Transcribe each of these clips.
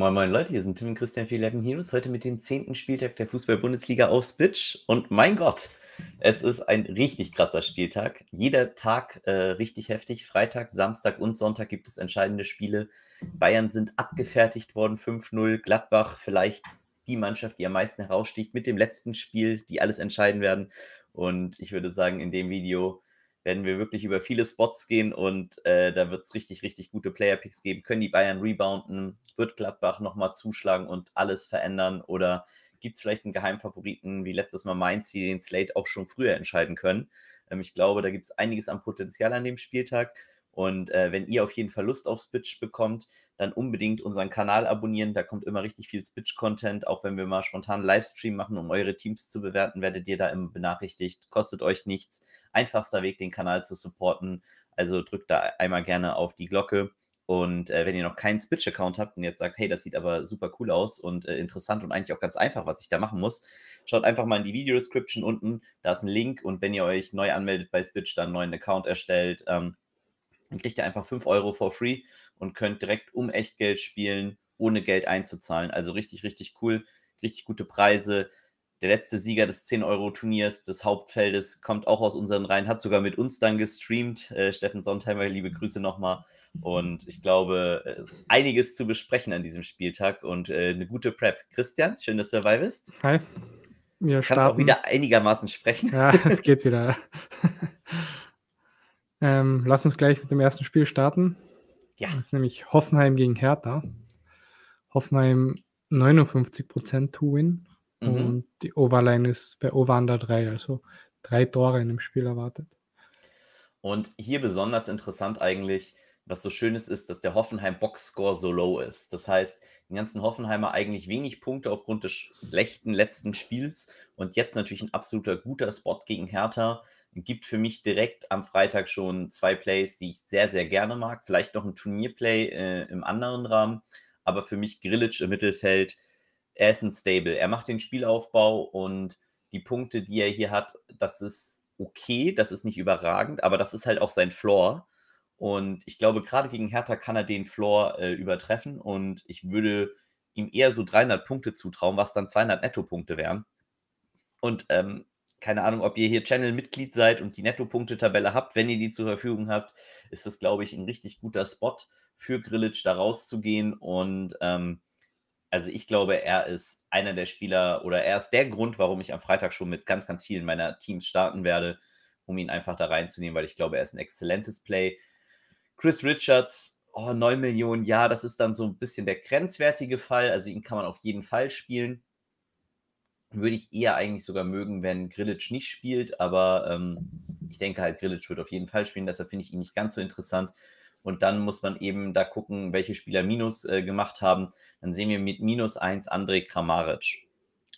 Moin Moin Leute, hier sind Tim und Christian für 11 Heroes, heute mit dem 10. Spieltag der Fußball-Bundesliga auf Spitch und mein Gott, es ist ein richtig krasser Spieltag. Jeder Tag äh, richtig heftig, Freitag, Samstag und Sonntag gibt es entscheidende Spiele. Bayern sind abgefertigt worden, 5-0, Gladbach vielleicht die Mannschaft, die am meisten heraussticht mit dem letzten Spiel, die alles entscheiden werden und ich würde sagen, in dem Video werden wir wirklich über viele Spots gehen und äh, da wird es richtig, richtig gute Player-Picks geben. Können die Bayern rebounden? Wird Gladbach nochmal zuschlagen und alles verändern? Oder gibt es vielleicht einen Geheimfavoriten wie letztes Mal Mainz, die den Slate auch schon früher entscheiden können? Ähm, ich glaube, da gibt es einiges an Potenzial an dem Spieltag. Und äh, wenn ihr auf jeden Fall Lust auf Spitch bekommt, dann unbedingt unseren Kanal abonnieren. Da kommt immer richtig viel Spitch-Content. Auch wenn wir mal spontan Livestream machen, um eure Teams zu bewerten, werdet ihr da immer benachrichtigt. Kostet euch nichts. Einfachster Weg, den Kanal zu supporten. Also drückt da einmal gerne auf die Glocke. Und äh, wenn ihr noch keinen Spitch-Account habt und jetzt sagt, hey, das sieht aber super cool aus und äh, interessant und eigentlich auch ganz einfach, was ich da machen muss, schaut einfach mal in die Video-Description unten. Da ist ein Link und wenn ihr euch neu anmeldet bei Spitch, dann einen neuen Account erstellt, ähm, dann kriegt ihr einfach 5 Euro for free und könnt direkt um Echtgeld spielen, ohne Geld einzuzahlen. Also richtig, richtig cool, richtig gute Preise. Der letzte Sieger des 10-Euro-Turniers des Hauptfeldes kommt auch aus unseren Reihen, hat sogar mit uns dann gestreamt. Äh, Steffen Sontheimer, liebe Grüße nochmal. Und ich glaube, äh, einiges zu besprechen an diesem Spieltag und äh, eine gute Prep. Christian, schön, dass du dabei bist. Hi. Wir Kannst starten. auch wieder einigermaßen sprechen. Ja, es geht wieder. Ähm, lass uns gleich mit dem ersten Spiel starten. Ja. Das ist nämlich Hoffenheim gegen Hertha. Hoffenheim 59% To-Win mhm. und die Overline ist bei Over 3, also drei Tore in dem Spiel erwartet. Und hier besonders interessant eigentlich, was so schön ist, ist, dass der Hoffenheim Boxscore so low ist. Das heißt, die ganzen Hoffenheimer eigentlich wenig Punkte aufgrund des schlechten letzten Spiels und jetzt natürlich ein absoluter guter Spot gegen Hertha gibt für mich direkt am Freitag schon zwei Plays, die ich sehr, sehr gerne mag. Vielleicht noch ein Turnierplay äh, im anderen Rahmen, aber für mich Grillitsch im Mittelfeld, er ist ein Stable. Er macht den Spielaufbau und die Punkte, die er hier hat, das ist okay, das ist nicht überragend, aber das ist halt auch sein Floor. Und ich glaube, gerade gegen Hertha kann er den Floor äh, übertreffen und ich würde ihm eher so 300 Punkte zutrauen, was dann 200 Netto-Punkte wären. Und ähm, keine Ahnung, ob ihr hier Channel-Mitglied seid und die Netto-Punkte-Tabelle habt. Wenn ihr die zur Verfügung habt, ist das, glaube ich, ein richtig guter Spot für Grillitsch, da rauszugehen. Und ähm, also ich glaube, er ist einer der Spieler oder er ist der Grund, warum ich am Freitag schon mit ganz, ganz vielen meiner Teams starten werde, um ihn einfach da reinzunehmen, weil ich glaube, er ist ein exzellentes Play. Chris Richards, oh, 9 Millionen, ja, das ist dann so ein bisschen der grenzwertige Fall. Also ihn kann man auf jeden Fall spielen würde ich eher eigentlich sogar mögen, wenn Grillitsch nicht spielt, aber ähm, ich denke halt, Grillitsch wird auf jeden Fall spielen, deshalb finde ich ihn nicht ganz so interessant. Und dann muss man eben da gucken, welche Spieler Minus äh, gemacht haben. Dann sehen wir mit Minus 1 André Kramaric.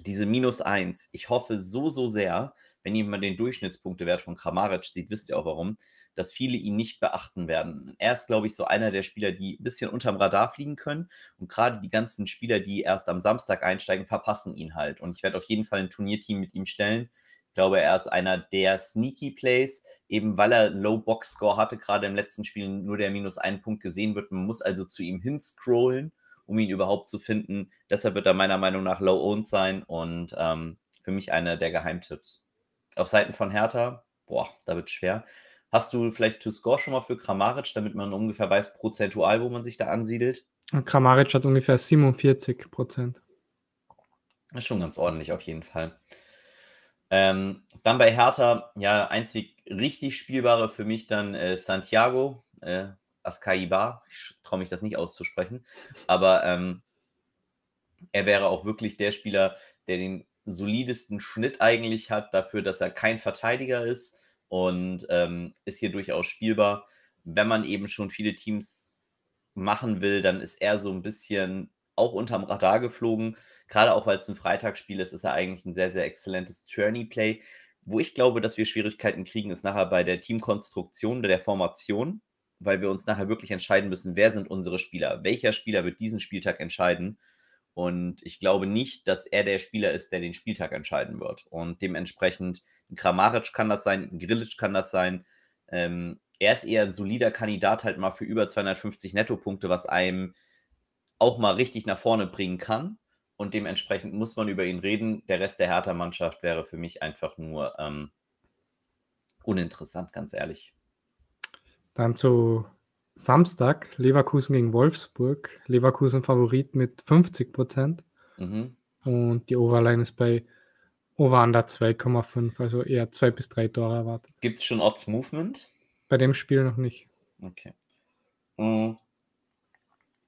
Diese Minus 1, ich hoffe so, so sehr, wenn jemand den Durchschnittspunktewert von Kramaric sieht, wisst ihr auch warum, dass viele ihn nicht beachten werden. Er ist, glaube ich, so einer der Spieler, die ein bisschen unterm Radar fliegen können. Und gerade die ganzen Spieler, die erst am Samstag einsteigen, verpassen ihn halt. Und ich werde auf jeden Fall ein Turnierteam mit ihm stellen. Ich glaube, er ist einer der Sneaky Plays, eben weil er Low Box Score hatte, gerade im letzten Spiel nur der minus einen Punkt gesehen wird. Man muss also zu ihm hinscrollen, um ihn überhaupt zu finden. Deshalb wird er meiner Meinung nach Low Owned sein und ähm, für mich einer der Geheimtipps. Auf Seiten von Hertha, boah, da wird schwer. Hast du vielleicht To Score schon mal für Kramaric, damit man ungefähr weiß, prozentual, wo man sich da ansiedelt? Kramaric hat ungefähr 47 Prozent. Ist schon ganz ordentlich auf jeden Fall. Ähm, dann bei Hertha, ja, einzig richtig spielbare für mich dann äh, Santiago äh, Ascaiba. Ich traue mich das nicht auszusprechen, aber ähm, er wäre auch wirklich der Spieler, der den solidesten Schnitt eigentlich hat, dafür, dass er kein Verteidiger ist und ähm, ist hier durchaus spielbar. Wenn man eben schon viele Teams machen will, dann ist er so ein bisschen auch unterm Radar geflogen. Gerade auch weil es ein Freitagsspiel ist, ist er eigentlich ein sehr, sehr exzellentes Journey-Play. Wo ich glaube, dass wir Schwierigkeiten kriegen, ist nachher bei der Teamkonstruktion oder der Formation, weil wir uns nachher wirklich entscheiden müssen, wer sind unsere Spieler? Welcher Spieler wird diesen Spieltag entscheiden? Und ich glaube nicht, dass er der Spieler ist, der den Spieltag entscheiden wird. Und dementsprechend Kramaric kann das sein, ein Grilic kann das sein. Ähm, er ist eher ein solider Kandidat halt mal für über 250 Nettopunkte, was einem auch mal richtig nach vorne bringen kann. Und dementsprechend muss man über ihn reden. Der Rest der Hertha-Mannschaft wäre für mich einfach nur ähm, uninteressant, ganz ehrlich. Dann zu Samstag, Leverkusen gegen Wolfsburg. Leverkusen Favorit mit 50 Prozent. Mhm. Und die Overline ist bei Over-Under 2,5, also eher zwei bis drei Tore erwartet. Gibt es schon Odds Movement? Bei dem Spiel noch nicht. Okay. Mhm.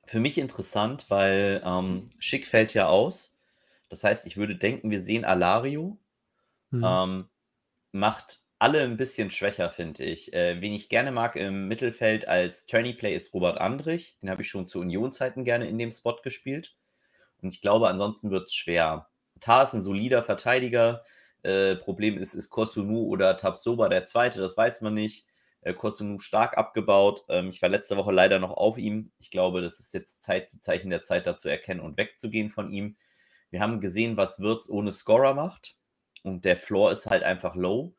Für mich interessant, weil ähm, Schick fällt ja aus. Das heißt, ich würde denken, wir sehen Alario. Mhm. Ähm, macht alle ein bisschen schwächer, finde ich. Äh, wen ich gerne mag im Mittelfeld als Turney-Play ist Robert Andrich. Den habe ich schon zu Union-Zeiten gerne in dem Spot gespielt. Und ich glaube, ansonsten wird es schwer. Tar ist ein solider Verteidiger. Äh, Problem ist, ist Kosunu oder Tabsoba der Zweite, das weiß man nicht. Äh, Kosunu stark abgebaut. Ähm, ich war letzte Woche leider noch auf ihm. Ich glaube, das ist jetzt Zeit, die Zeichen der Zeit dazu erkennen und wegzugehen von ihm. Wir haben gesehen, was Wirtz ohne Scorer macht. Und der Floor ist halt einfach low.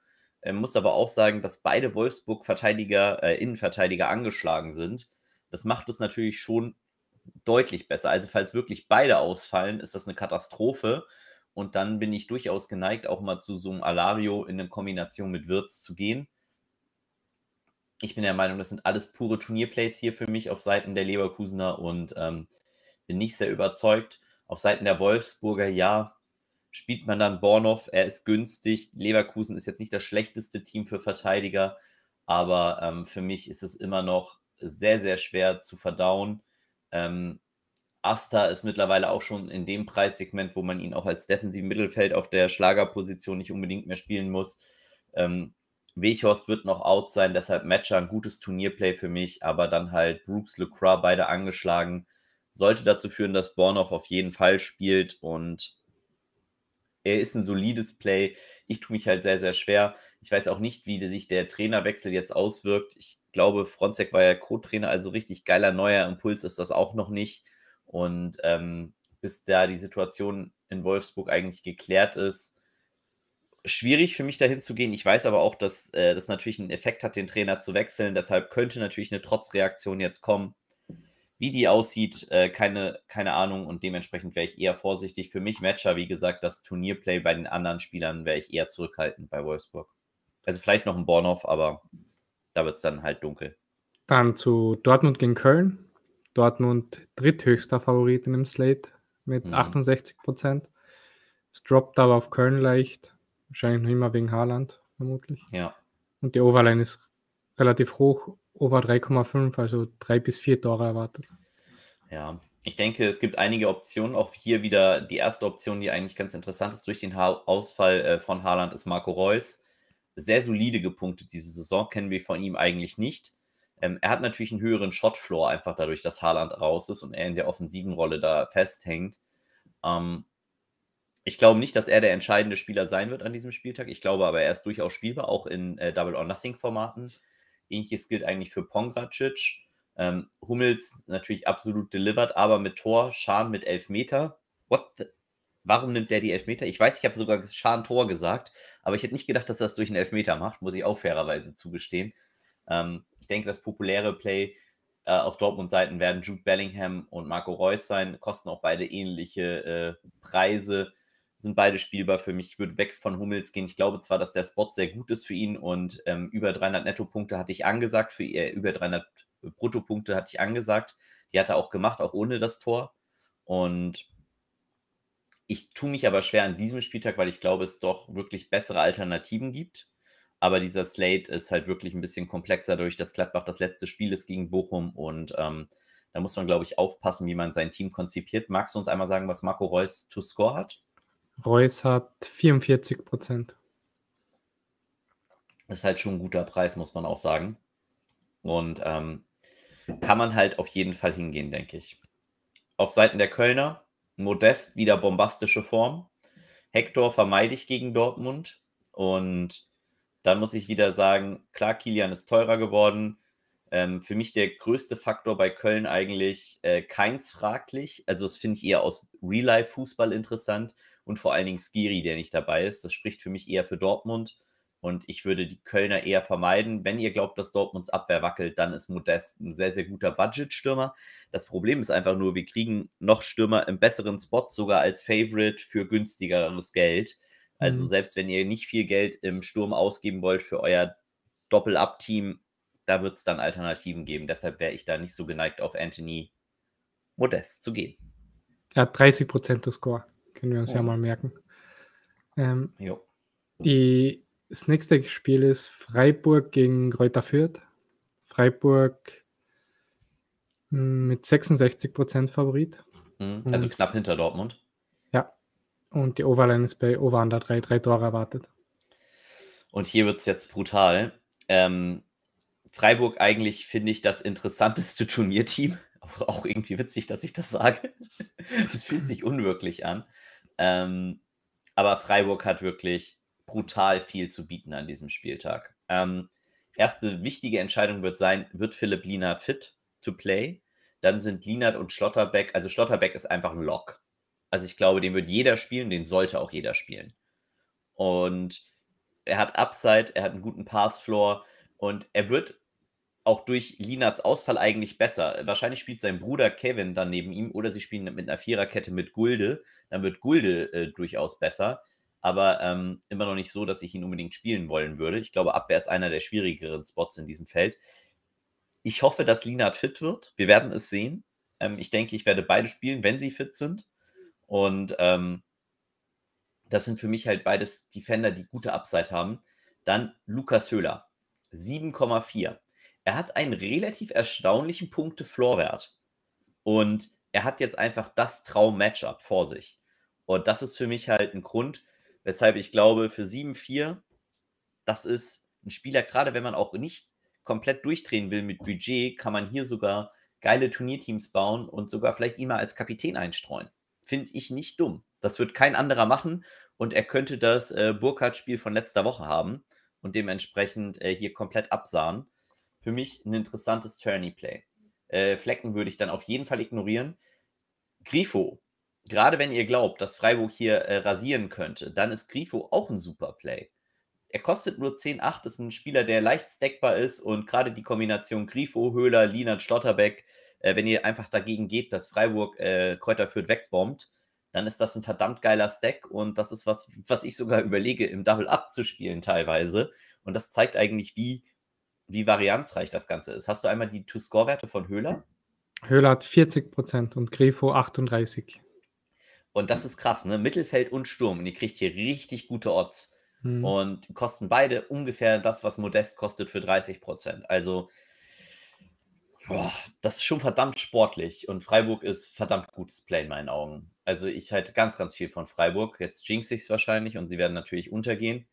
Er muss aber auch sagen, dass beide Wolfsburg-Verteidiger, äh, Innenverteidiger angeschlagen sind. Das macht es natürlich schon deutlich besser. Also, falls wirklich beide ausfallen, ist das eine Katastrophe. Und dann bin ich durchaus geneigt, auch mal zu so einem Alario in eine Kombination mit Wirtz zu gehen. Ich bin der Meinung, das sind alles pure Turnierplays hier für mich auf Seiten der Leverkusener und ähm, bin nicht sehr überzeugt. Auf Seiten der Wolfsburger, ja, spielt man dann Bornoff, er ist günstig. Leverkusen ist jetzt nicht das schlechteste Team für Verteidiger, aber ähm, für mich ist es immer noch sehr, sehr schwer zu verdauen. Ähm, Asta ist mittlerweile auch schon in dem Preissegment, wo man ihn auch als defensiven Mittelfeld auf der Schlagerposition nicht unbedingt mehr spielen muss. Ähm, Weghorst wird noch out sein, deshalb Matcher ein gutes Turnierplay für mich, aber dann halt Brooks, Lecroix beide angeschlagen. Sollte dazu führen, dass Bornoff auf jeden Fall spielt und er ist ein solides Play. Ich tue mich halt sehr, sehr schwer. Ich weiß auch nicht, wie sich der Trainerwechsel jetzt auswirkt. Ich glaube, Fronzek war ja Co-Trainer, also richtig geiler neuer Impuls ist das auch noch nicht. Und ähm, bis da die Situation in Wolfsburg eigentlich geklärt ist, schwierig für mich dahin zu gehen. Ich weiß aber auch, dass äh, das natürlich einen Effekt hat, den Trainer zu wechseln. Deshalb könnte natürlich eine Trotzreaktion jetzt kommen. Wie die aussieht, äh, keine, keine Ahnung. Und dementsprechend wäre ich eher vorsichtig. Für mich Matcher, wie gesagt, das Turnierplay bei den anderen Spielern wäre ich eher zurückhaltend bei Wolfsburg. Also vielleicht noch ein Bornhoff, aber da wird es dann halt dunkel. Dann zu Dortmund gegen Köln. Dortmund dritthöchster Favorit in dem Slate mit mhm. 68 Prozent. Es droppt aber auf Köln leicht. Wahrscheinlich noch immer wegen Haaland, vermutlich. Ja. Und die Overline ist relativ hoch, over 3,5, also drei bis vier Tore erwartet. Ja, ich denke, es gibt einige Optionen. Auch hier wieder die erste Option, die eigentlich ganz interessant ist durch den ha Ausfall äh, von Haaland, ist Marco Reus. Sehr solide gepunktet diese Saison, kennen wir von ihm eigentlich nicht. Ähm, er hat natürlich einen höheren Shotfloor, einfach dadurch, dass Haaland raus ist und er in der offensiven Rolle da festhängt. Ähm, ich glaube nicht, dass er der entscheidende Spieler sein wird an diesem Spieltag. Ich glaube aber, er ist durchaus spielbar, auch in äh, Double or Nothing Formaten. Ähnliches gilt eigentlich für Pongracic. Ähm, Hummels natürlich absolut delivered, aber mit Tor, Schahn mit Elfmeter. What the? Warum nimmt der die Elfmeter? Ich weiß, ich habe sogar Schahn Tor gesagt, aber ich hätte nicht gedacht, dass das durch einen Elfmeter macht, muss ich auch fairerweise zugestehen. Ähm, ich denke, das populäre Play äh, auf Dortmund-Seiten werden Jude Bellingham und Marco Reus sein, kosten auch beide ähnliche äh, Preise, sind beide spielbar für mich. Ich würde weg von Hummels gehen. Ich glaube zwar, dass der Spot sehr gut ist für ihn und ähm, über 300 Nettopunkte hatte ich angesagt, für äh, über 300 Bruttopunkte hatte ich angesagt. Die hat er auch gemacht, auch ohne das Tor. Und ich tue mich aber schwer an diesem Spieltag, weil ich glaube, es doch wirklich bessere Alternativen gibt. Aber dieser Slate ist halt wirklich ein bisschen komplexer durch das Gladbach das letzte Spiel ist gegen Bochum und ähm, da muss man, glaube ich, aufpassen, wie man sein Team konzipiert. Magst du uns einmal sagen, was Marco Reus to score hat? Reus hat 44 Prozent. Ist halt schon ein guter Preis, muss man auch sagen. Und ähm, kann man halt auf jeden Fall hingehen, denke ich. Auf Seiten der Kölner, Modest wieder bombastische Form. Hector vermeide ich gegen Dortmund. Und dann muss ich wieder sagen, klar, Kilian ist teurer geworden. Ähm, für mich der größte Faktor bei Köln eigentlich äh, keins fraglich. Also das finde ich eher aus Real-Life-Fußball interessant und vor allen Dingen Skiri, der nicht dabei ist. Das spricht für mich eher für Dortmund. Und ich würde die Kölner eher vermeiden. Wenn ihr glaubt, dass Dortmunds Abwehr wackelt, dann ist Modest ein sehr, sehr guter Budget-Stürmer. Das Problem ist einfach nur, wir kriegen noch Stürmer im besseren Spot, sogar als Favorite für günstigeres Geld. Also mhm. selbst wenn ihr nicht viel Geld im Sturm ausgeben wollt für euer Doppel-Up-Team, da wird es dann Alternativen geben. Deshalb wäre ich da nicht so geneigt, auf Anthony Modest zu gehen. Er hat 30 Prozent Score. Können wir uns oh. ja mal merken. Ähm, die, das nächste Spiel ist Freiburg gegen Kräuter Fürth. Freiburg hm, mit 66 Prozent Favorit. Mhm, also und, knapp hinter Dortmund. Ja. Und die Overline ist bei Over Under 3, drei Tore erwartet. Und hier wird es jetzt brutal. Ähm, Freiburg eigentlich, finde ich, das interessanteste Turnierteam. Auch irgendwie witzig, dass ich das sage. Es fühlt sich unwirklich an. Ähm, aber Freiburg hat wirklich brutal viel zu bieten an diesem Spieltag. Ähm, erste wichtige Entscheidung wird sein, wird Philipp Lienert fit to play? Dann sind Lienert und Schlotterbeck, also Schlotterbeck ist einfach ein Lock. Also ich glaube, den wird jeder spielen, den sollte auch jeder spielen. Und er hat Upside, er hat einen guten Passfloor und er wird auch durch Linards Ausfall eigentlich besser. Wahrscheinlich spielt sein Bruder Kevin dann neben ihm oder sie spielen mit einer Viererkette mit Gulde. Dann wird Gulde äh, durchaus besser. Aber ähm, immer noch nicht so, dass ich ihn unbedingt spielen wollen würde. Ich glaube, Abwehr ist einer der schwierigeren Spots in diesem Feld. Ich hoffe, dass Linard fit wird. Wir werden es sehen. Ähm, ich denke, ich werde beide spielen, wenn sie fit sind. Und ähm, das sind für mich halt beides Defender, die gute Upside haben. Dann Lukas Höhler, 7,4 er hat einen relativ erstaunlichen Punkte-Floorwert. Und er hat jetzt einfach das Traum-Matchup vor sich. Und das ist für mich halt ein Grund, weshalb ich glaube, für 7-4, das ist ein Spieler, gerade wenn man auch nicht komplett durchdrehen will mit Budget, kann man hier sogar geile Turnierteams bauen und sogar vielleicht ihn mal als Kapitän einstreuen. Finde ich nicht dumm. Das wird kein anderer machen und er könnte das äh, Burkhardt-Spiel von letzter Woche haben und dementsprechend äh, hier komplett absahen für mich ein interessantes Tourney-Play. Äh, Flecken würde ich dann auf jeden Fall ignorieren. Grifo, gerade wenn ihr glaubt, dass Freiburg hier äh, rasieren könnte, dann ist Grifo auch ein super Play. Er kostet nur 10,8, ist ein Spieler, der leicht stackbar ist und gerade die Kombination Grifo, Höhler, Linat, Schlotterbeck, äh, wenn ihr einfach dagegen geht, dass Freiburg äh, Kräuter führt wegbombt, dann ist das ein verdammt geiler Stack und das ist was, was ich sogar überlege, im Double Up zu spielen teilweise. Und das zeigt eigentlich, wie wie varianzreich das Ganze ist. Hast du einmal die To-Score-Werte von Höhler? Höhler hat 40% und Grifo 38%. Und das ist krass, ne? Mittelfeld und Sturm. Und ihr kriegt hier richtig gute Odds. Hm. Und kosten beide ungefähr das, was Modest kostet für 30%. Also, boah, das ist schon verdammt sportlich. Und Freiburg ist verdammt gutes Play in meinen Augen. Also, ich halte ganz, ganz viel von Freiburg. Jetzt jinx ich es wahrscheinlich und sie werden natürlich untergehen.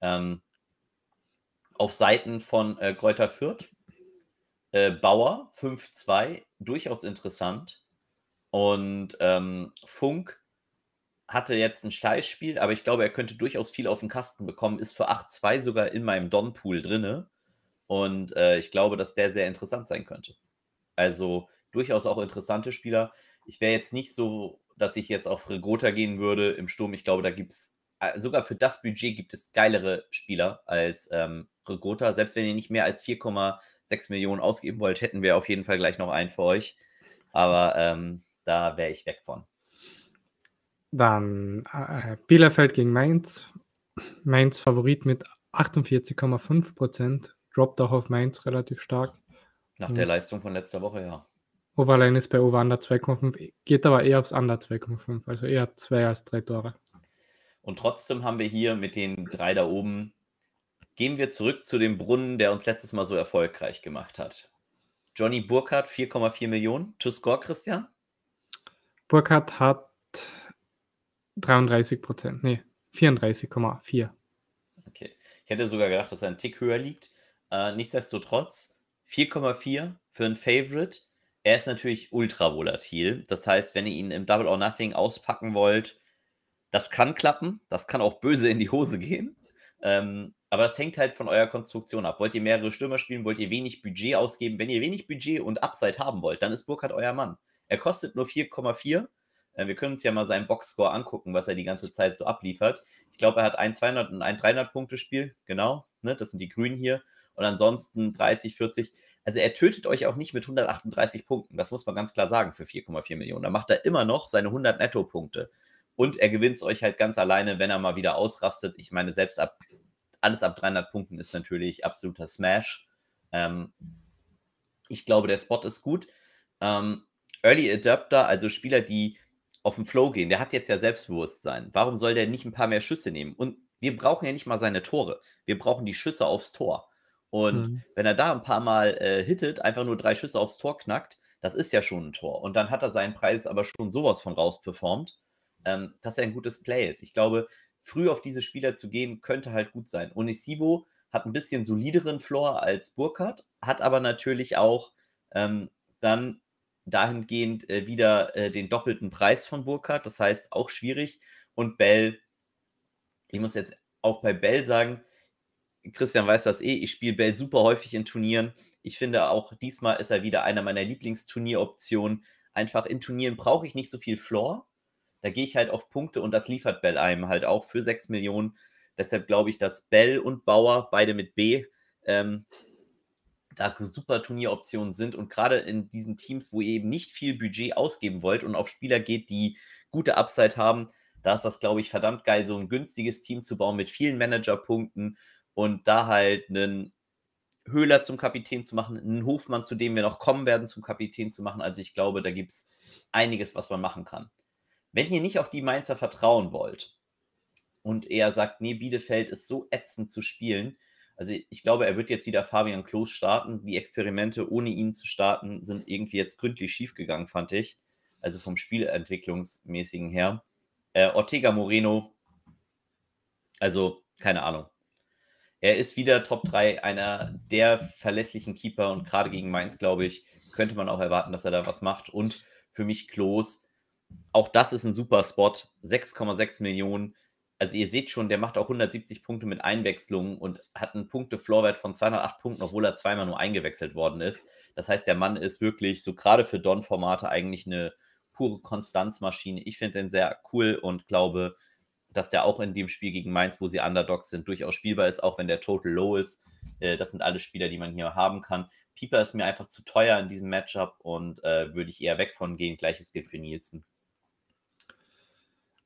Ähm, auf Seiten von äh, Kräuter Fürth. Äh, Bauer 5-2, durchaus interessant. Und ähm, Funk hatte jetzt ein Steißspiel, aber ich glaube, er könnte durchaus viel auf den Kasten bekommen, ist für 8-2 sogar in meinem Don-Pool drinne. Und äh, ich glaube, dass der sehr interessant sein könnte. Also durchaus auch interessante Spieler. Ich wäre jetzt nicht so, dass ich jetzt auf Regota gehen würde im Sturm. Ich glaube, da gibt es sogar für das Budget gibt es geilere Spieler als ähm, Regota. Selbst wenn ihr nicht mehr als 4,6 Millionen ausgeben wollt, hätten wir auf jeden Fall gleich noch einen für euch. Aber ähm, da wäre ich weg von. Dann äh, Bielefeld gegen Mainz. Mainz Favorit mit 48,5 Prozent. Droppt auch auf Mainz relativ stark. Nach der Leistung von letzter Woche, ja. Overline ist bei Over Under 2,5, geht aber eher aufs Under 2,5, also eher zwei als drei Tore. Und trotzdem haben wir hier mit den drei da oben, gehen wir zurück zu dem Brunnen, der uns letztes Mal so erfolgreich gemacht hat. Johnny Burkhardt, 4,4 Millionen. To score, Christian? Burkhardt hat 33 Prozent, nee, 34,4. Okay. Ich hätte sogar gedacht, dass er einen Tick höher liegt. Äh, nichtsdestotrotz, 4,4 für ein Favorite. Er ist natürlich ultra volatil. Das heißt, wenn ihr ihn im Double or Nothing auspacken wollt, das kann klappen, das kann auch böse in die Hose gehen. Ähm, aber das hängt halt von eurer Konstruktion ab. Wollt ihr mehrere Stürmer spielen, wollt ihr wenig Budget ausgeben? Wenn ihr wenig Budget und Upside haben wollt, dann ist Burkhardt euer Mann. Er kostet nur 4,4 Äh, wir können uns ja mal seinen Boxscore angucken, was er die ganze Zeit so abliefert. Ich glaube, er hat ein 200 und ein 300 Punkte Spiel, genau. Ne? Das sind die Grünen hier. Und ansonsten 30, 40. Also er tötet euch auch nicht mit 138 Punkten. Das muss man ganz klar sagen für 4,4 Millionen. Da macht er immer noch seine 100 Netto-Punkte. Und er gewinnt es euch halt ganz alleine, wenn er mal wieder ausrastet. Ich meine, selbst ab alles ab 300 Punkten ist natürlich absoluter Smash. Ähm, ich glaube, der Spot ist gut. Ähm, Early Adapter, also Spieler, die auf den Flow gehen, der hat jetzt ja Selbstbewusstsein. Warum soll der nicht ein paar mehr Schüsse nehmen? Und wir brauchen ja nicht mal seine Tore. Wir brauchen die Schüsse aufs Tor. Und mhm. wenn er da ein paar Mal äh, hittet, einfach nur drei Schüsse aufs Tor knackt, das ist ja schon ein Tor. Und dann hat er seinen Preis aber schon sowas von rausperformt, ähm, dass er ein gutes Play ist. Ich glaube, früh auf diese Spieler zu gehen, könnte halt gut sein. Onisivo hat ein bisschen solideren Floor als Burkhardt, hat aber natürlich auch ähm, dann dahingehend äh, wieder äh, den doppelten Preis von Burkhardt, das heißt auch schwierig. Und Bell, ich muss jetzt auch bei Bell sagen, Christian weiß das eh, ich spiele Bell super häufig in Turnieren. Ich finde auch diesmal ist er wieder einer meiner Lieblingsturnieroptionen. Einfach in Turnieren brauche ich nicht so viel Floor. Da gehe ich halt auf Punkte und das liefert Bell einem halt auch für 6 Millionen. Deshalb glaube ich, dass Bell und Bauer, beide mit B, ähm, da super Turnieroptionen sind und gerade in diesen Teams, wo ihr eben nicht viel Budget ausgeben wollt und auf Spieler geht, die gute Upside haben, da ist das, glaube ich, verdammt geil, so ein günstiges Team zu bauen mit vielen Managerpunkten und da halt einen Höhler zum Kapitän zu machen, einen Hofmann, zu dem wir noch kommen werden, zum Kapitän zu machen. Also ich glaube, da gibt es einiges, was man machen kann. Wenn ihr nicht auf die Mainzer vertrauen wollt und er sagt, nee, Bielefeld ist so ätzend zu spielen, also ich glaube, er wird jetzt wieder Fabian Klos starten. Die Experimente, ohne ihn zu starten, sind irgendwie jetzt gründlich schiefgegangen, fand ich. Also vom Spielentwicklungsmäßigen her. Äh, Ortega Moreno, also keine Ahnung. Er ist wieder Top 3, einer der verlässlichen Keeper und gerade gegen Mainz, glaube ich, könnte man auch erwarten, dass er da was macht. Und für mich Klos, auch das ist ein super Spot. 6,6 Millionen. Also ihr seht schon, der macht auch 170 Punkte mit Einwechslungen und hat einen Punkte-Floorwert von 208 Punkten, obwohl er zweimal nur eingewechselt worden ist. Das heißt, der Mann ist wirklich so gerade für Don-Formate eigentlich eine pure Konstanzmaschine. Ich finde den sehr cool und glaube, dass der auch in dem Spiel gegen Mainz, wo sie Underdogs sind, durchaus spielbar ist, auch wenn der Total Low ist. Äh, das sind alle Spieler, die man hier haben kann. Pieper ist mir einfach zu teuer in diesem Matchup und äh, würde ich eher weg von gehen. Gleiches gilt für Nielsen.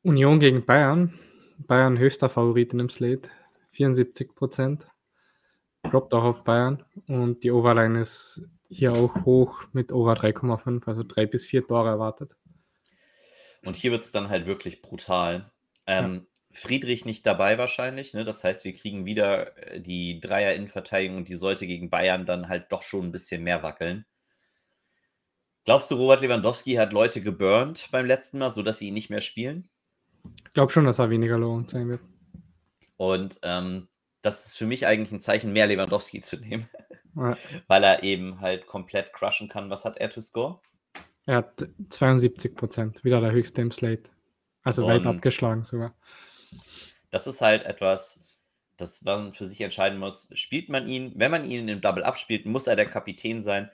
Union gegen Bayern. Bayern höchster Favorit in dem Slate. 74 Prozent. Droppt auch auf Bayern. Und die Overline ist hier auch hoch mit Over 3,5, also drei bis vier Tore erwartet. Und hier wird es dann halt wirklich brutal. Ähm, ja. Friedrich nicht dabei wahrscheinlich. Ne? Das heißt, wir kriegen wieder äh, die Dreier-Innenverteidigung und die sollte gegen Bayern dann halt doch schon ein bisschen mehr wackeln. Glaubst du, Robert Lewandowski hat Leute geburnt beim letzten Mal, sodass sie ihn nicht mehr spielen? Ich glaube schon, dass er weniger lohnend sein wird. Und ähm, das ist für mich eigentlich ein Zeichen, mehr Lewandowski zu nehmen. Ja. Weil er eben halt komplett crushen kann. Was hat er to score? Er hat 72 Prozent, wieder der höchste im Slate. Also weit abgeschlagen sogar. Das ist halt etwas, das man für sich entscheiden muss. Spielt man ihn, wenn man ihn im Double abspielt, muss er der Kapitän sein.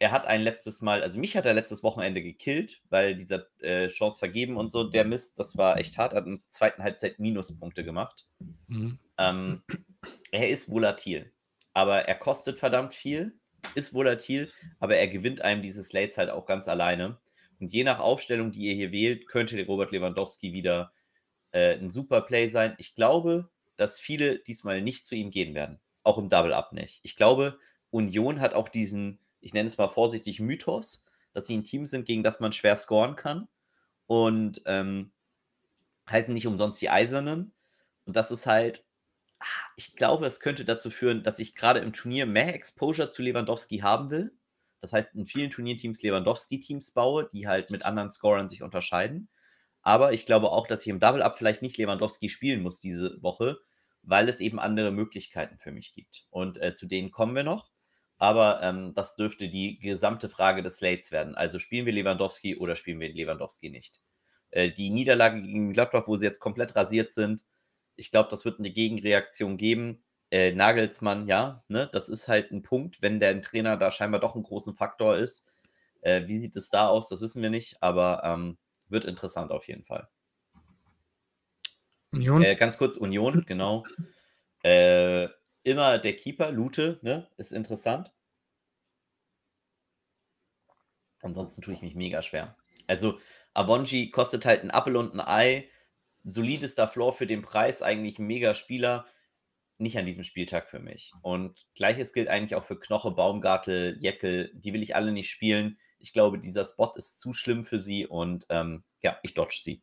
Er hat ein letztes Mal, also mich hat er letztes Wochenende gekillt, weil dieser äh, Chance vergeben und so, der Mist, das war echt hart, hat in der zweiten Halbzeit Minuspunkte gemacht. Mhm. Ähm, er ist volatil, aber er kostet verdammt viel, ist volatil, aber er gewinnt einem diese Slates halt auch ganz alleine. Und je nach Aufstellung, die ihr hier wählt, könnte Robert Lewandowski wieder äh, ein super Play sein. Ich glaube, dass viele diesmal nicht zu ihm gehen werden. Auch im Double-Up nicht. Ich glaube, Union hat auch diesen, ich nenne es mal vorsichtig, Mythos, dass sie ein Team sind, gegen das man schwer scoren kann. Und ähm, heißen nicht umsonst die Eisernen. Und das ist halt, ah, ich glaube, es könnte dazu führen, dass ich gerade im Turnier mehr Exposure zu Lewandowski haben will. Das heißt, in vielen Turnierteams Lewandowski-Teams baue, die halt mit anderen Scorern sich unterscheiden. Aber ich glaube auch, dass ich im Double-Up vielleicht nicht Lewandowski spielen muss diese Woche, weil es eben andere Möglichkeiten für mich gibt. Und äh, zu denen kommen wir noch. Aber ähm, das dürfte die gesamte Frage des Slates werden. Also spielen wir Lewandowski oder spielen wir Lewandowski nicht? Äh, die Niederlage gegen Gladbach, wo sie jetzt komplett rasiert sind, ich glaube, das wird eine Gegenreaktion geben äh, Nagelsmann, ja, ne, das ist halt ein Punkt, wenn der Trainer da scheinbar doch einen großen Faktor ist. Äh, wie sieht es da aus? Das wissen wir nicht, aber ähm, wird interessant auf jeden Fall. Union. Äh, ganz kurz, Union, genau. Äh, immer der Keeper, Lute, ne? Ist interessant. Ansonsten tue ich mich mega schwer. Also, Avonji kostet halt ein Apfel und ein Ei. Solidester Floor für den Preis, eigentlich ein mega Spieler. Nicht an diesem Spieltag für mich. Und gleiches gilt eigentlich auch für Knoche, Baumgartel, Jeckel. Die will ich alle nicht spielen. Ich glaube, dieser Spot ist zu schlimm für sie und ähm, ja, ich dodge sie.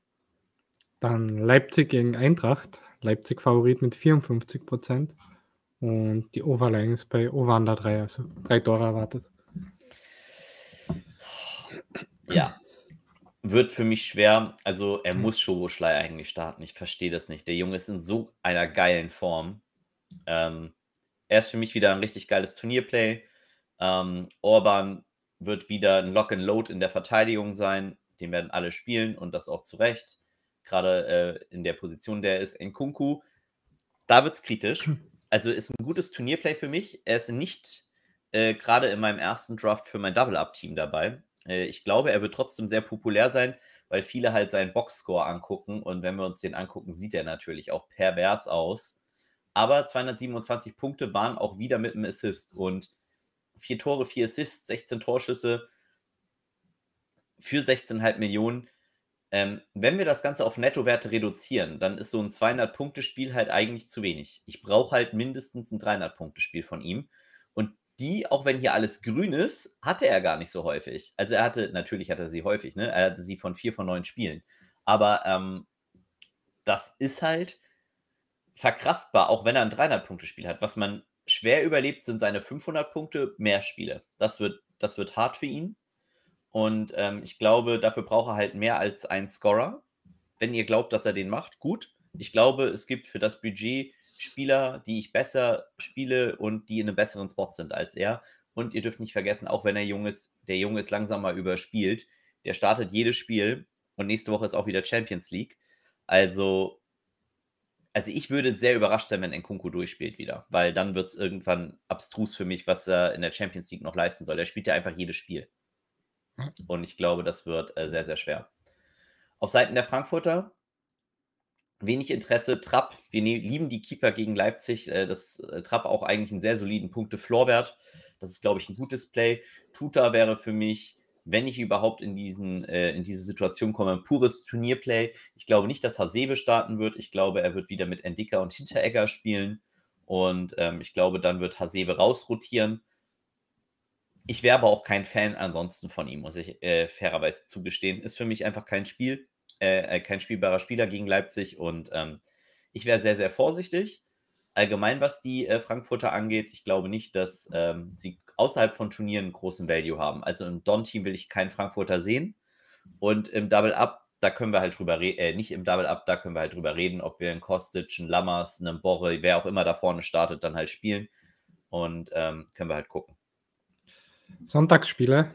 Dann Leipzig gegen Eintracht. Leipzig Favorit mit 54 Prozent. Und die Overline ist bei Over 3, also drei Tore erwartet. Ja, wird für mich schwer. Also er muss Schoboschlei eigentlich starten. Ich verstehe das nicht. Der Junge ist in so einer geilen Form. Ähm, er ist für mich wieder ein richtig geiles Turnierplay. Ähm, Orban wird wieder ein Lock and Load in der Verteidigung sein. Den werden alle spielen und das auch zu Recht. Gerade äh, in der Position, der ist in Kunku. Da wird es kritisch. Also ist ein gutes Turnierplay für mich. Er ist nicht äh, gerade in meinem ersten Draft für mein Double-Up-Team dabei. Äh, ich glaube, er wird trotzdem sehr populär sein, weil viele halt seinen Boxscore angucken. Und wenn wir uns den angucken, sieht er natürlich auch pervers aus. Aber 227 Punkte waren auch wieder mit einem Assist. Und vier Tore, vier Assists, 16 Torschüsse für 16,5 Millionen. Ähm, wenn wir das Ganze auf Nettowerte reduzieren, dann ist so ein 200-Punkte-Spiel halt eigentlich zu wenig. Ich brauche halt mindestens ein 300-Punkte-Spiel von ihm. Und die, auch wenn hier alles grün ist, hatte er gar nicht so häufig. Also er hatte, natürlich hat er sie häufig, ne? Er hatte sie von vier von neun Spielen. Aber ähm, das ist halt verkraftbar, auch wenn er ein 300-Punkte-Spiel hat. Was man schwer überlebt, sind seine 500 Punkte mehr Spiele. Das wird, das wird hart für ihn. Und ähm, ich glaube, dafür braucht er halt mehr als einen Scorer. Wenn ihr glaubt, dass er den macht, gut. Ich glaube, es gibt für das Budget Spieler, die ich besser spiele und die in einem besseren Spot sind als er. Und ihr dürft nicht vergessen, auch wenn er jung ist, der Junge ist langsam mal überspielt. Der startet jedes Spiel und nächste Woche ist auch wieder Champions League. Also, also ich würde sehr überrascht sein, wenn Nkunku durchspielt wieder, weil dann wird es irgendwann abstrus für mich, was er in der Champions League noch leisten soll. Er spielt ja einfach jedes Spiel. Und ich glaube, das wird äh, sehr, sehr schwer. Auf Seiten der Frankfurter wenig Interesse. Trapp, wir ne lieben die Keeper gegen Leipzig. Äh, das äh, Trapp auch eigentlich einen sehr soliden Punkte-Florwert. Das ist, glaube ich, ein gutes Play. Tuta wäre für mich, wenn ich überhaupt in, diesen, äh, in diese Situation komme, ein pures Turnierplay. Ich glaube nicht, dass Hasebe starten wird. Ich glaube, er wird wieder mit Endika und Hinteregger spielen. Und ähm, ich glaube, dann wird Hasebe rausrotieren. Ich wäre aber auch kein Fan ansonsten von ihm, muss ich äh, fairerweise zugestehen. Ist für mich einfach kein Spiel. Äh, äh, kein spielbarer Spieler gegen Leipzig und ähm, ich wäre sehr, sehr vorsichtig. Allgemein, was die äh, Frankfurter angeht, ich glaube nicht, dass ähm, sie außerhalb von Turnieren großen Value haben. Also im Don-Team will ich keinen Frankfurter sehen. Und im Double-Up, da können wir halt drüber reden, äh, nicht im Double-Up, da können wir halt drüber reden, ob wir einen Kostic, einen Lammers, einen Borre, wer auch immer da vorne startet, dann halt spielen. Und ähm, können wir halt gucken. Sonntagsspiele.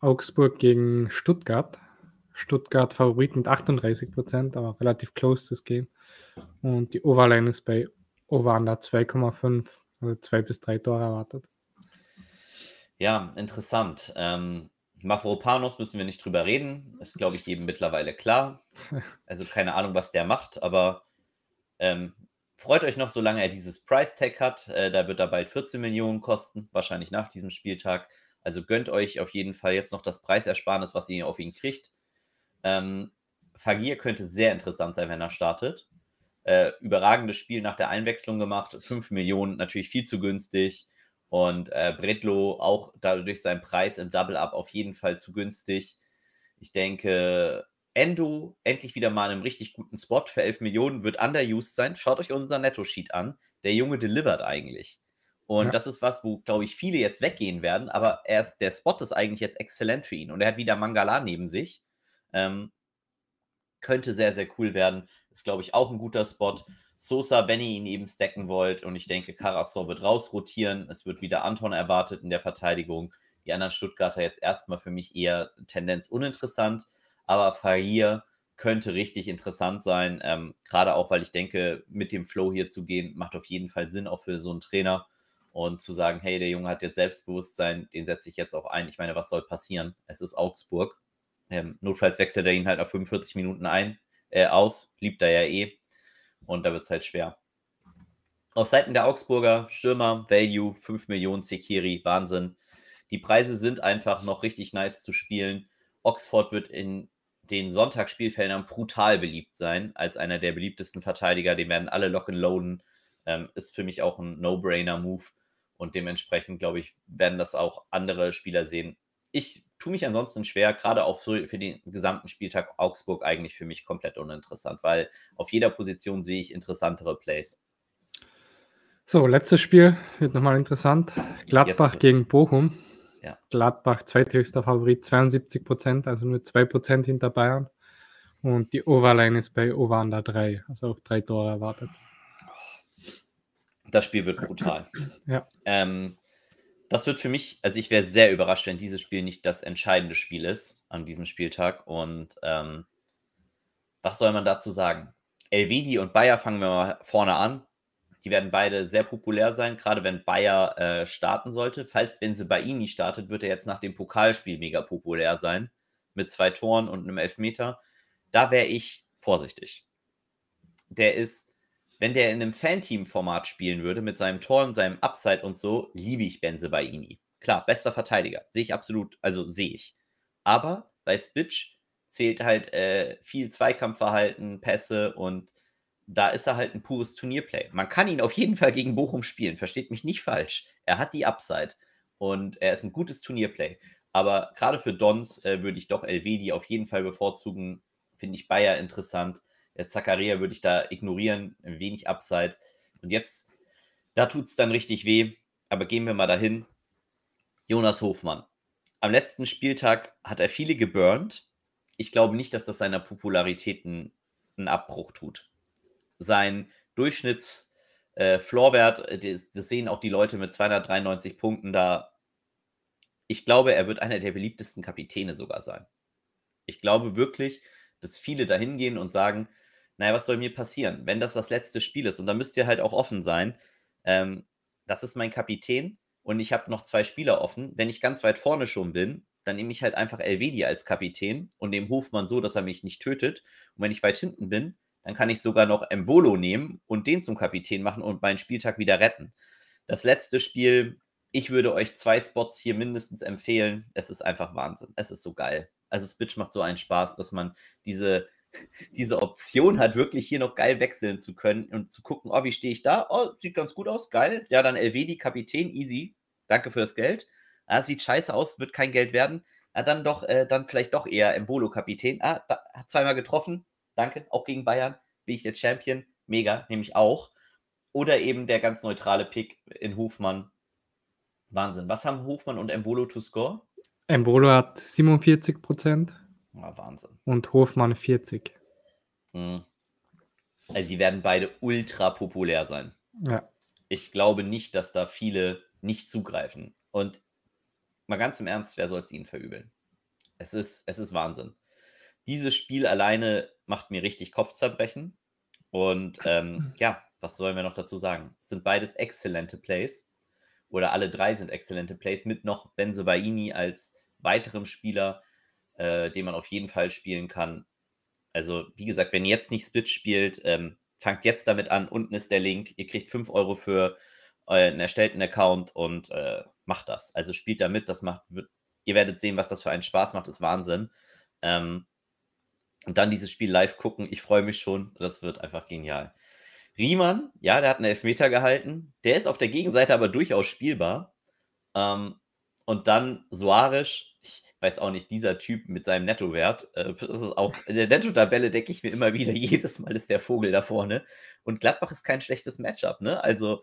Augsburg gegen Stuttgart. Stuttgart Favorit mit 38 Prozent, aber relativ close das Game. Und die Overline ist bei Over-Under 2,5, also zwei bis drei Tore erwartet. Ja, interessant. Ähm, Mafropanos müssen wir nicht drüber reden. Ist, glaube ich, jedem mittlerweile klar. Also keine Ahnung, was der macht, aber ähm, freut euch noch, solange er dieses Price Tag hat. Äh, da wird er bald 14 Millionen kosten, wahrscheinlich nach diesem Spieltag. Also gönnt euch auf jeden Fall jetzt noch das Preisersparnis, was ihr auf ihn kriegt. Ähm, Fagir könnte sehr interessant sein, wenn er startet. Äh, überragendes Spiel nach der Einwechslung gemacht. 5 Millionen, natürlich viel zu günstig. Und äh, Bredlo auch dadurch seinen Preis im Double-Up auf jeden Fall zu günstig. Ich denke, Endo endlich wieder mal in einem richtig guten Spot für 11 Millionen wird underused sein. Schaut euch unser Netto-Sheet an. Der Junge delivert eigentlich. Und ja. das ist was, wo, glaube ich, viele jetzt weggehen werden. Aber erst der Spot ist eigentlich jetzt exzellent für ihn. Und er hat wieder Mangala neben sich. Ähm, könnte sehr, sehr cool werden. Ist, glaube ich, auch ein guter Spot. Sosa, wenn ihr ihn eben stacken wollt. Und ich denke, Karasor wird rausrotieren. Es wird wieder Anton erwartet in der Verteidigung. Die anderen Stuttgarter jetzt erstmal für mich eher Tendenz uninteressant. Aber Farir könnte richtig interessant sein. Ähm, Gerade auch, weil ich denke, mit dem Flow hier zu gehen, macht auf jeden Fall Sinn, auch für so einen Trainer. Und zu sagen, hey, der Junge hat jetzt Selbstbewusstsein, den setze ich jetzt auch ein. Ich meine, was soll passieren? Es ist Augsburg. Ähm, notfalls wechselt er ihn halt auf 45 Minuten ein, äh, aus, liebt er ja eh. Und da wird es halt schwer. Auf Seiten der Augsburger, Stürmer, Value, 5 Millionen, Sekiri, Wahnsinn. Die Preise sind einfach noch richtig nice zu spielen. Oxford wird in den Sonntagsspielfeldern brutal beliebt sein, als einer der beliebtesten Verteidiger. Den werden alle locken loaden. Ähm, ist für mich auch ein No-Brainer-Move. Und dementsprechend, glaube ich, werden das auch andere Spieler sehen. Ich tue mich ansonsten schwer, gerade auch so für den gesamten Spieltag Augsburg eigentlich für mich komplett uninteressant, weil auf jeder Position sehe ich interessantere Plays. So, letztes Spiel wird nochmal interessant. Gladbach gegen Bochum. Ja. Gladbach zweithöchster Favorit, 72 Prozent, also nur 2 Prozent hinter Bayern. Und die Overline ist bei Ovanda 3, also auch drei Tore erwartet. Das Spiel wird brutal. Ja. Ähm, das wird für mich, also ich wäre sehr überrascht, wenn dieses Spiel nicht das entscheidende Spiel ist an diesem Spieltag. Und ähm, was soll man dazu sagen? Elvedi und Bayer fangen wir mal vorne an. Die werden beide sehr populär sein, gerade wenn Bayer äh, starten sollte. Falls Benzebaini startet, wird er jetzt nach dem Pokalspiel mega populär sein. Mit zwei Toren und einem Elfmeter. Da wäre ich vorsichtig. Der ist wenn der in einem Fanteam-Format spielen würde, mit seinem Tor und seinem Upside und so, liebe ich Benze bei Ini. Klar, bester Verteidiger. Sehe ich absolut, also sehe ich. Aber bei Spitch zählt halt äh, viel Zweikampfverhalten, Pässe und da ist er halt ein pures Turnierplay. Man kann ihn auf jeden Fall gegen Bochum spielen, versteht mich nicht falsch. Er hat die Upside und er ist ein gutes Turnierplay. Aber gerade für Dons äh, würde ich doch Elvedi auf jeden Fall bevorzugen. Finde ich Bayer interessant. Zakaria würde ich da ignorieren, wenig Upside. Und jetzt, da tut es dann richtig weh. Aber gehen wir mal dahin. Jonas Hofmann. Am letzten Spieltag hat er viele geburnt. Ich glaube nicht, dass das seiner Popularität einen Abbruch tut. Sein Durchschnitts-Floorwert, äh, das, das sehen auch die Leute mit 293 Punkten da. Ich glaube, er wird einer der beliebtesten Kapitäne sogar sein. Ich glaube wirklich, dass viele dahin gehen und sagen, naja, was soll mir passieren, wenn das das letzte Spiel ist? Und da müsst ihr halt auch offen sein. Ähm, das ist mein Kapitän und ich habe noch zwei Spieler offen. Wenn ich ganz weit vorne schon bin, dann nehme ich halt einfach Elvedi als Kapitän und nehme Hofmann so, dass er mich nicht tötet. Und wenn ich weit hinten bin, dann kann ich sogar noch Embolo nehmen und den zum Kapitän machen und meinen Spieltag wieder retten. Das letzte Spiel, ich würde euch zwei Spots hier mindestens empfehlen. Es ist einfach Wahnsinn. Es ist so geil. Also Spitch macht so einen Spaß, dass man diese diese Option hat, wirklich hier noch geil wechseln zu können und zu gucken, oh, wie stehe ich da? Oh, sieht ganz gut aus, geil. Ja, dann LW, Kapitän, easy. Danke für das Geld. Ah, sieht scheiße aus, wird kein Geld werden. Ah, dann doch, äh, dann vielleicht doch eher Embolo Kapitän. Ah, da, hat zweimal getroffen. Danke, auch gegen Bayern. Bin ich der Champion. Mega, nehme ich auch. Oder eben der ganz neutrale Pick in Hofmann. Wahnsinn. Was haben Hofmann und Embolo to score? Embolo hat 47 Prozent. Ja, Wahnsinn. Und Hofmann 40. Mhm. Also sie werden beide ultra populär sein. Ja. Ich glaube nicht, dass da viele nicht zugreifen. Und mal ganz im Ernst, wer soll es ihnen verübeln? Es ist, es ist Wahnsinn. Dieses Spiel alleine macht mir richtig Kopfzerbrechen. Und ähm, ja, was sollen wir noch dazu sagen? Es sind beides exzellente Plays. Oder alle drei sind exzellente Plays mit noch Benzobaini als weiterem Spieler, äh, den man auf jeden Fall spielen kann. Also, wie gesagt, wenn ihr jetzt nicht Split spielt, ähm, fangt jetzt damit an. Unten ist der Link. Ihr kriegt 5 Euro für euren erstellten Account und äh, macht das. Also spielt damit. Das macht, wird, ihr werdet sehen, was das für einen Spaß macht. Das ist Wahnsinn. Ähm, und dann dieses Spiel live gucken. Ich freue mich schon. Das wird einfach genial. Riemann, ja, der hat einen Elfmeter gehalten. Der ist auf der Gegenseite aber durchaus spielbar. Ähm, und dann Soares, ich weiß auch nicht, dieser Typ mit seinem Nettowert, äh, das ist auch, in der Netto-Tabelle denke ich mir immer wieder, jedes Mal ist der Vogel da vorne. Und Gladbach ist kein schlechtes Matchup, ne? Also,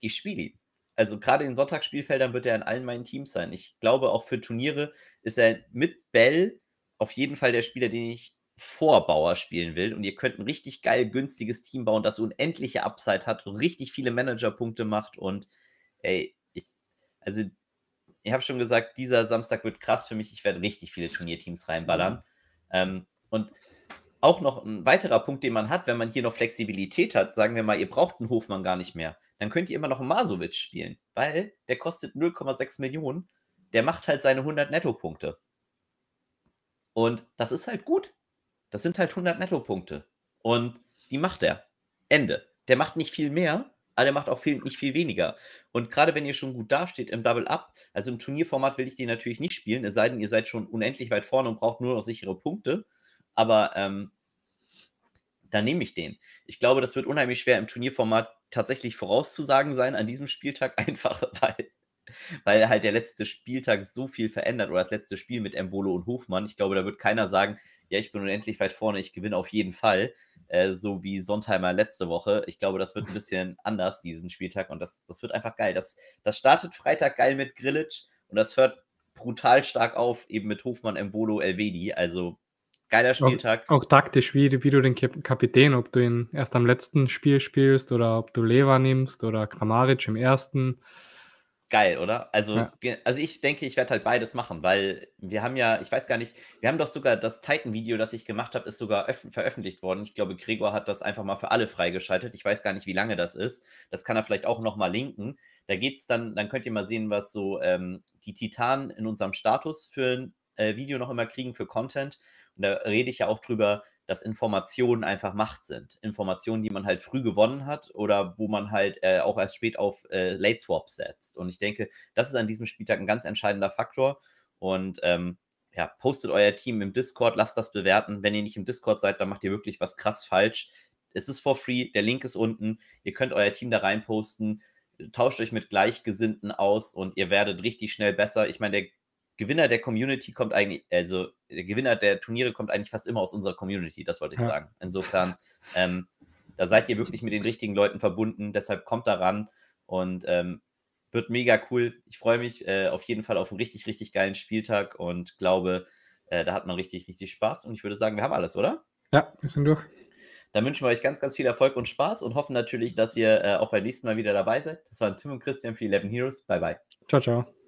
ich spiele ihn. Also, gerade in Sonntagsspielfeldern wird er in allen meinen Teams sein. Ich glaube, auch für Turniere ist er mit Bell auf jeden Fall der Spieler, den ich vor Bauer spielen will. Und ihr könnt ein richtig geil günstiges Team bauen, das unendliche Upside hat und richtig viele Managerpunkte macht. Und ey, ich, also ich habe schon gesagt, dieser Samstag wird krass für mich. Ich werde richtig viele Turnierteams reinballern. Mhm. Ähm, und auch noch ein weiterer Punkt, den man hat, wenn man hier noch Flexibilität hat, sagen wir mal, ihr braucht einen Hofmann gar nicht mehr, dann könnt ihr immer noch einen Masovic spielen, weil der kostet 0,6 Millionen. Der macht halt seine 100 Nettopunkte. Und das ist halt gut. Das sind halt 100 Netto-Punkte. Und die macht er. Ende. Der macht nicht viel mehr, aber der macht auch viel, nicht viel weniger. Und gerade wenn ihr schon gut dasteht im Double-Up, also im Turnierformat will ich die natürlich nicht spielen, es sei denn, ihr seid schon unendlich weit vorne und braucht nur noch sichere Punkte. Aber ähm, dann nehme ich den. Ich glaube, das wird unheimlich schwer im Turnierformat tatsächlich vorauszusagen sein an diesem Spieltag, einfach weil, weil halt der letzte Spieltag so viel verändert oder das letzte Spiel mit Embolo und Hofmann. Ich glaube, da wird keiner sagen, ja, ich bin unendlich weit vorne, ich gewinne auf jeden Fall, äh, so wie Sontheimer letzte Woche. Ich glaube, das wird ein bisschen anders diesen Spieltag und das, das wird einfach geil. Das, das startet Freitag geil mit Grillitsch und das hört brutal stark auf, eben mit Hofmann, Embolo, Elvedi. Also Geiler Spieltag. Auch, auch taktisch, wie, wie du den Kapitän, ob du ihn erst am letzten Spiel spielst oder ob du Leva nimmst oder Kramaric im ersten. Geil, oder? Also, ja. also ich denke, ich werde halt beides machen, weil wir haben ja, ich weiß gar nicht, wir haben doch sogar das Titan-Video, das ich gemacht habe, ist sogar veröffentlicht worden. Ich glaube, Gregor hat das einfach mal für alle freigeschaltet. Ich weiß gar nicht, wie lange das ist. Das kann er vielleicht auch nochmal linken. Da geht's dann, dann könnt ihr mal sehen, was so ähm, die Titanen in unserem Status für ein äh, Video noch immer kriegen, für Content. Und da rede ich ja auch drüber, dass Informationen einfach Macht sind. Informationen, die man halt früh gewonnen hat oder wo man halt äh, auch erst spät auf äh, Late Swap setzt. Und ich denke, das ist an diesem Spieltag ein ganz entscheidender Faktor. Und ähm, ja, postet euer Team im Discord, lasst das bewerten. Wenn ihr nicht im Discord seid, dann macht ihr wirklich was krass falsch. Es ist for free, der Link ist unten. Ihr könnt euer Team da rein posten, tauscht euch mit Gleichgesinnten aus und ihr werdet richtig schnell besser. Ich meine, der Gewinner der Community kommt eigentlich, also der Gewinner der Turniere kommt eigentlich fast immer aus unserer Community, das wollte ich ja. sagen. Insofern, ähm, da seid ihr wirklich mit den richtigen Leuten verbunden, deshalb kommt da ran und ähm, wird mega cool. Ich freue mich äh, auf jeden Fall auf einen richtig, richtig geilen Spieltag und glaube, äh, da hat man richtig, richtig Spaß und ich würde sagen, wir haben alles, oder? Ja, wir sind durch. Dann wünschen wir euch ganz, ganz viel Erfolg und Spaß und hoffen natürlich, dass ihr äh, auch beim nächsten Mal wieder dabei seid. Das waren Tim und Christian für 11 Heroes. Bye, bye. Ciao, ciao.